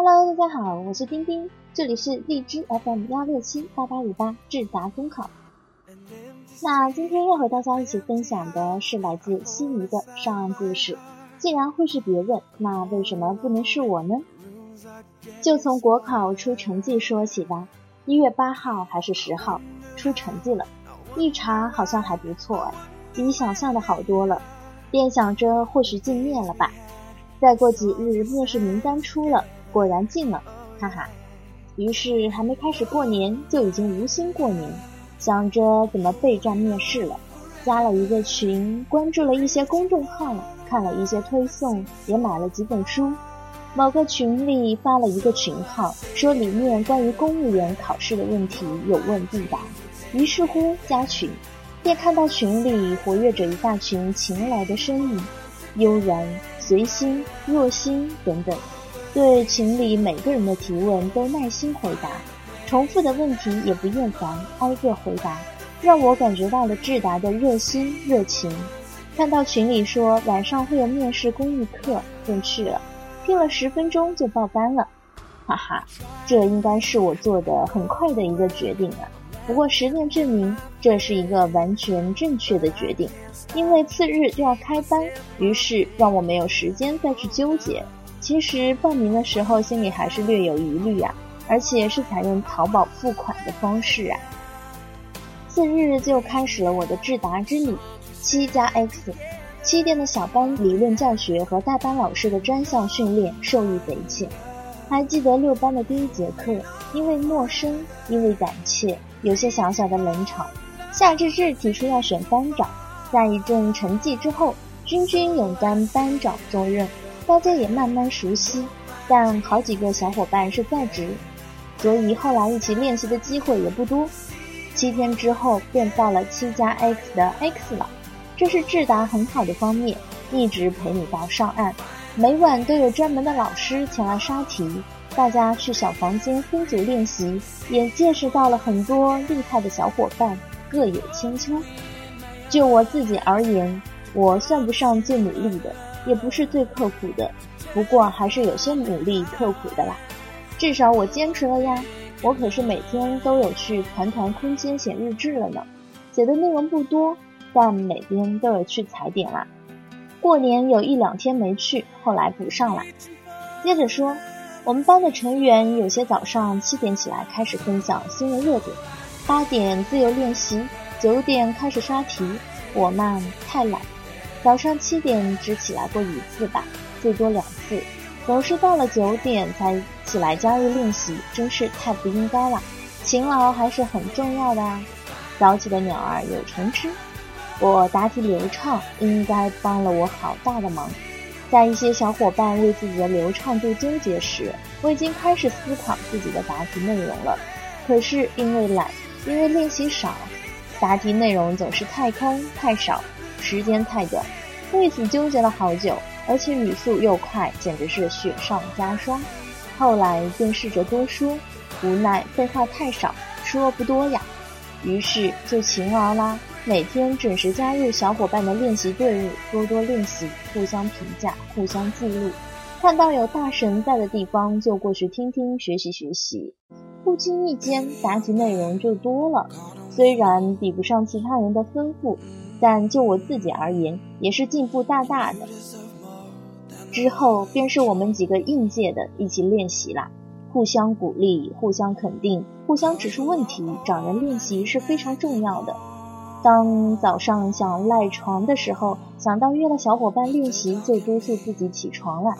Hello，大家好，我是丁丁，这里是荔枝 FM 幺六七八八五八智达公考。那今天要和大家一起分享的是来自悉尼的上岸故事。既然会是别人，那为什么不能是我呢？就从国考出成绩说起吧。一月八号还是十号出成绩了，一查好像还不错哎，比想象的好多了。便想着或许进面了吧。再过几日面试名单出了，果然进了，哈哈。于是还没开始过年，就已经无心过年。想着怎么备战面试了，加了一个群，关注了一些公众号，看了一些推送，也买了几本书。某个群里发了一个群号，说里面关于公务员考试的问题有问必答。于是乎加群，便看到群里活跃着一大群勤劳的身影，悠然、随心、若心等等，对群里每个人的提问都耐心回答。重复的问题也不厌烦，挨个回答，让我感觉到了智达的热心热情。看到群里说晚上会有面试公益课，便去了，听了十分钟就报班了，哈哈，这应该是我做的很快的一个决定啊。不过实践证明这是一个完全正确的决定，因为次日就要开班，于是让我没有时间再去纠结。其实报名的时候心里还是略有疑虑啊。而且是采用淘宝付款的方式啊！次日就开始了我的智达之旅，七加 X，七店的小班理论教学和大班老师的专项训练受益匪浅。还记得六班的第一节课，因为陌生，因为胆怯，有些小小的冷场。夏志志提出要选班长，在一阵沉寂之后，君君勇担班长重任，大家也慢慢熟悉。但好几个小伙伴是在职。所以后来一起练习的机会也不多。七天之后便到了七加 X 的 X 了，这是智达很好的方面，一直陪你到上岸，每晚都有专门的老师前来刷题，大家去小房间分组练习，也见识到了很多厉害的小伙伴，各有千秋。就我自己而言，我算不上最努力的，也不是最刻苦的，不过还是有些努力刻苦的啦。至少我坚持了呀，我可是每天都有去团团空间写日志了呢。写的内容不多，但每天都有去踩点啦。过年有一两天没去，后来补上了。接着说，我们班的成员有些早上七点起来开始分享新闻热点，八点自由练习，九点开始刷题。我嘛太懒，早上七点只起来过一次吧，最多两次。总是到了九点才起来加入练习，真是太不应该了。勤劳还是很重要的啊！早起的鸟儿有虫吃。我答题流畅，应该帮了我好大的忙。在一些小伙伴为自己的流畅度纠结时，我已经开始思考自己的答题内容了。可是因为懒，因为练习少，答题内容总是太空太少，时间太短，为此纠结了好久。而且语速又快，简直是雪上加霜。后来便试着多说，无奈废话太少，说不多呀。于是就勤劳啦，每天准时加入小伙伴的练习队伍，多多练习，互相评价，互相记录。看到有大神在的地方，就过去听听，学习学习。不经意间，答题内容就多了。虽然比不上其他人的丰富，但就我自己而言，也是进步大大的。之后便是我们几个应届的一起练习啦，互相鼓励，互相肯定，互相指出问题，找人练习是非常重要的。当早上想赖床的时候，想到约了小伙伴练习，就督促自己起床了。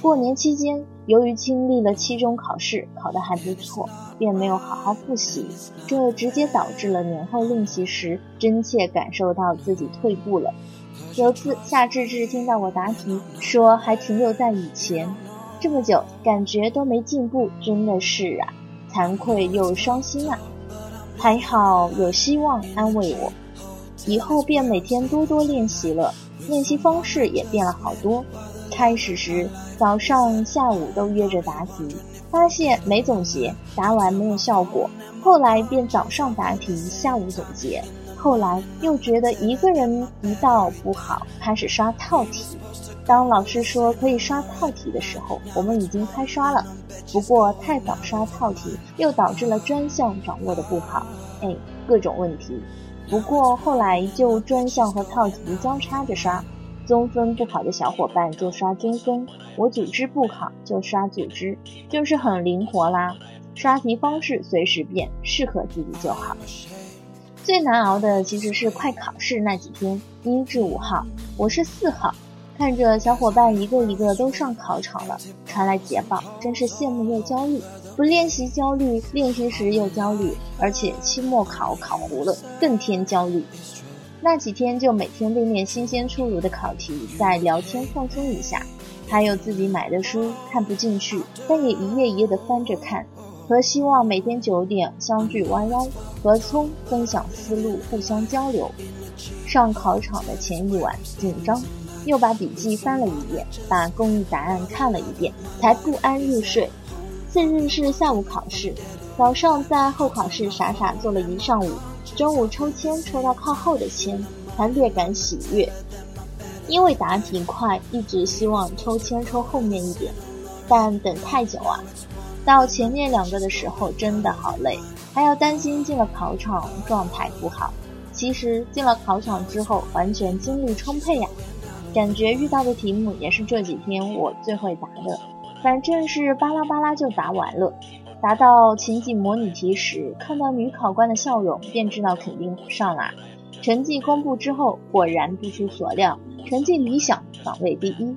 过年期间，由于经历了期中考试，考得还不错，便没有好好复习，这直接导致了年后练习时真切感受到自己退步了。有次夏志志听到我答题，说还停留在以前，这么久感觉都没进步，真的是啊，惭愧又伤心啊。还好有希望安慰我，以后便每天多多练习了，练习方式也变了好多。开始时早上、下午都约着答题，发现没总结，答完没有效果，后来便早上答题，下午总结。后来又觉得一个人一道不好，开始刷套题。当老师说可以刷套题的时候，我们已经开刷了。不过太早刷套题，又导致了专项掌握的不好，哎，各种问题。不过后来就专项和套题交叉着刷，综分不好的小伙伴就刷综分，我组织不好就刷组织，就是很灵活啦。刷题方式随时变，适合自己就好。最难熬的其实是快考试那几天，一至五号，我是四号。看着小伙伴一个一个都上考场了，传来捷报，真是羡慕又焦虑。不练习焦虑，练习时又焦虑，而且期末考考糊了，更添焦虑。那几天就每天练练新鲜出炉的考题，再聊天放松一下。还有自己买的书看不进去，但也一页一页的翻着看。和希望每天九点相聚 YY，和聪分享思路，互相交流。上考场的前一晚紧张。又把笔记翻了一遍，把公益答案看了一遍，才不安入睡。次日是下午考试，早上在候考室傻傻坐了一上午，中午抽签抽到靠后的签，才略感喜悦。因为答题快，一直希望抽签抽后面一点，但等太久啊，到前面两个的时候真的好累，还要担心进了考场状态不好。其实进了考场之后，完全精力充沛呀。感觉遇到的题目也是这几天我最会答的，反正是巴拉巴拉就答完了。答到情景模拟题时，看到女考官的笑容，便知道肯定上啦。成绩公布之后，果然不出所料，成绩理想，榜位第一。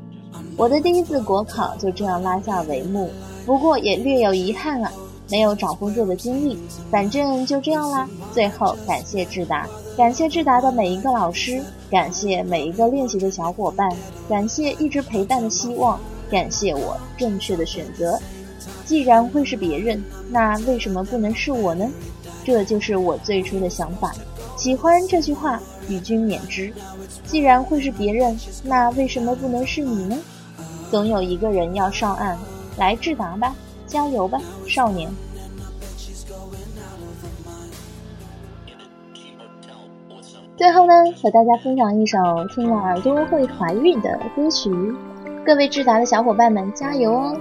我的第一次国考就这样拉下帷幕，不过也略有遗憾啊。没有找工作的经历，反正就这样啦。最后感谢智达，感谢智达的每一个老师，感谢每一个练习的小伙伴，感谢一直陪伴的希望，感谢我正确的选择。既然会是别人，那为什么不能是我呢？这就是我最初的想法。喜欢这句话，与君免之。既然会是别人，那为什么不能是你呢？总有一个人要上岸，来智达吧。加油吧，少年！最后呢，和大家分享一首听了耳朵会怀孕的歌曲，各位智达的小伙伴们，加油哦！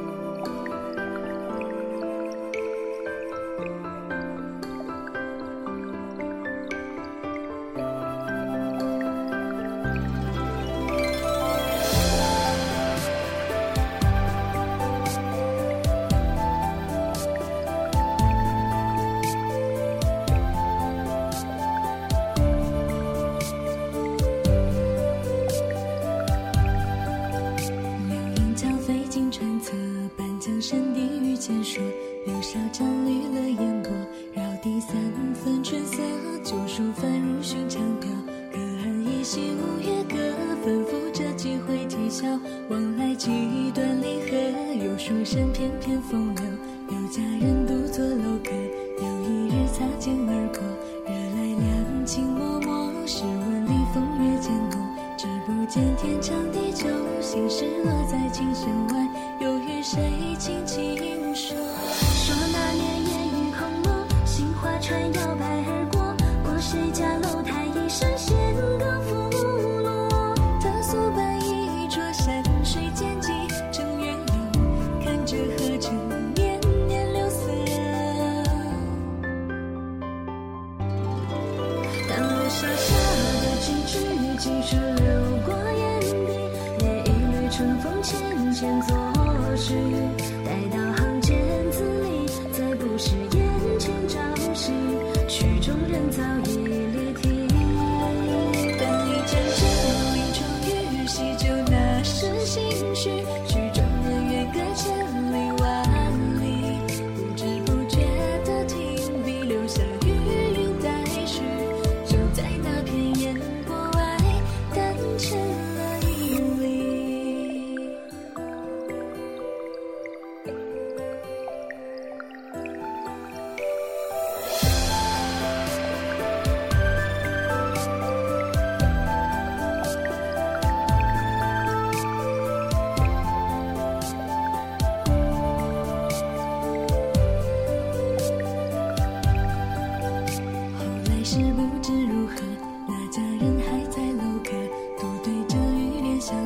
往来几段离合有书生翩翩风流有佳人泪水流过眼底拈一缕春风浅浅作序待到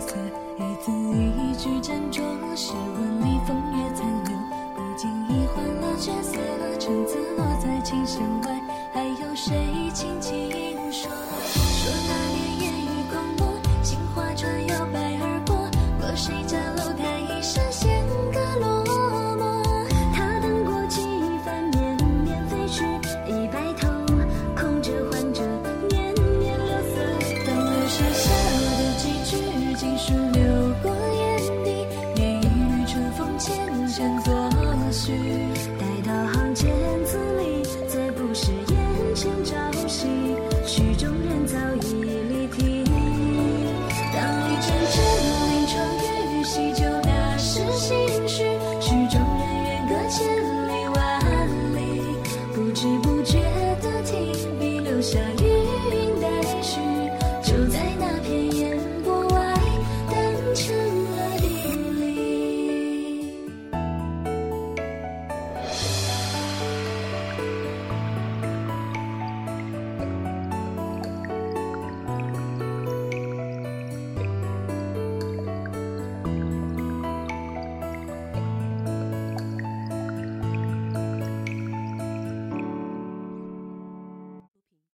一字一句斟酌，诗文里风月残留，不经意换了角色，橙子落在琴弦外，还有谁轻轻说说？